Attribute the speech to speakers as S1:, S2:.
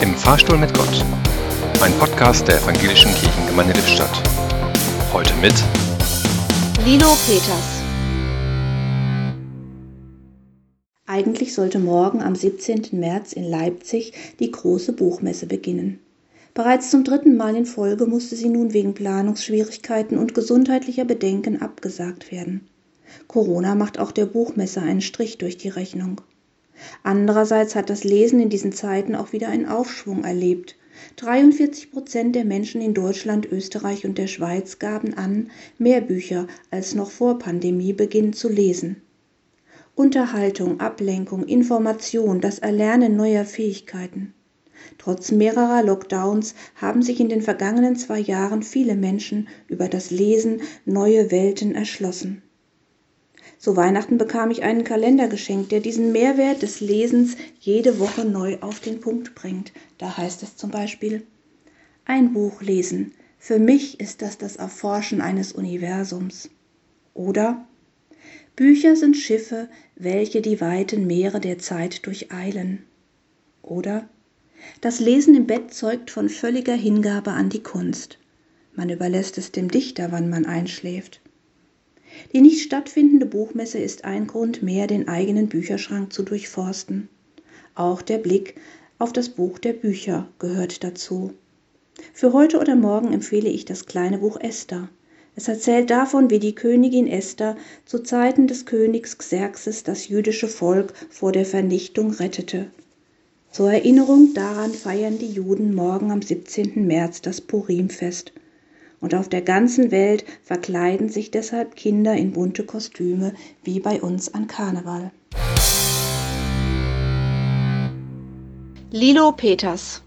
S1: Im Fahrstuhl mit Gott. Ein Podcast der Evangelischen Kirchengemeinde Lippstadt. Heute mit
S2: Lilo Peters.
S3: Eigentlich sollte morgen am 17. März in Leipzig die große Buchmesse beginnen. Bereits zum dritten Mal in Folge musste sie nun wegen Planungsschwierigkeiten und gesundheitlicher Bedenken abgesagt werden. Corona macht auch der Buchmesse einen Strich durch die Rechnung. Andererseits hat das Lesen in diesen Zeiten auch wieder einen Aufschwung erlebt. 43 Prozent der Menschen in Deutschland, Österreich und der Schweiz gaben an, mehr Bücher als noch vor Pandemiebeginn zu lesen. Unterhaltung, Ablenkung, Information, das Erlernen neuer Fähigkeiten. Trotz mehrerer Lockdowns haben sich in den vergangenen zwei Jahren viele Menschen über das Lesen neue Welten erschlossen. Zu Weihnachten bekam ich einen Kalender geschenkt, der diesen Mehrwert des Lesens jede Woche neu auf den Punkt bringt. Da heißt es zum Beispiel, ein Buch lesen. Für mich ist das das Erforschen eines Universums. Oder Bücher sind Schiffe, welche die weiten Meere der Zeit durcheilen. Oder das Lesen im Bett zeugt von völliger Hingabe an die Kunst. Man überlässt es dem Dichter, wann man einschläft. Die nicht stattfindende Buchmesse ist ein Grund mehr, den eigenen Bücherschrank zu durchforsten. Auch der Blick auf das Buch der Bücher gehört dazu. Für heute oder morgen empfehle ich das kleine Buch Esther. Es erzählt davon, wie die Königin Esther zu Zeiten des Königs Xerxes das jüdische Volk vor der Vernichtung rettete. Zur Erinnerung daran feiern die Juden morgen am 17. März das Purimfest. Und auf der ganzen Welt verkleiden sich deshalb Kinder in bunte Kostüme, wie bei uns an Karneval.
S2: Lilo Peters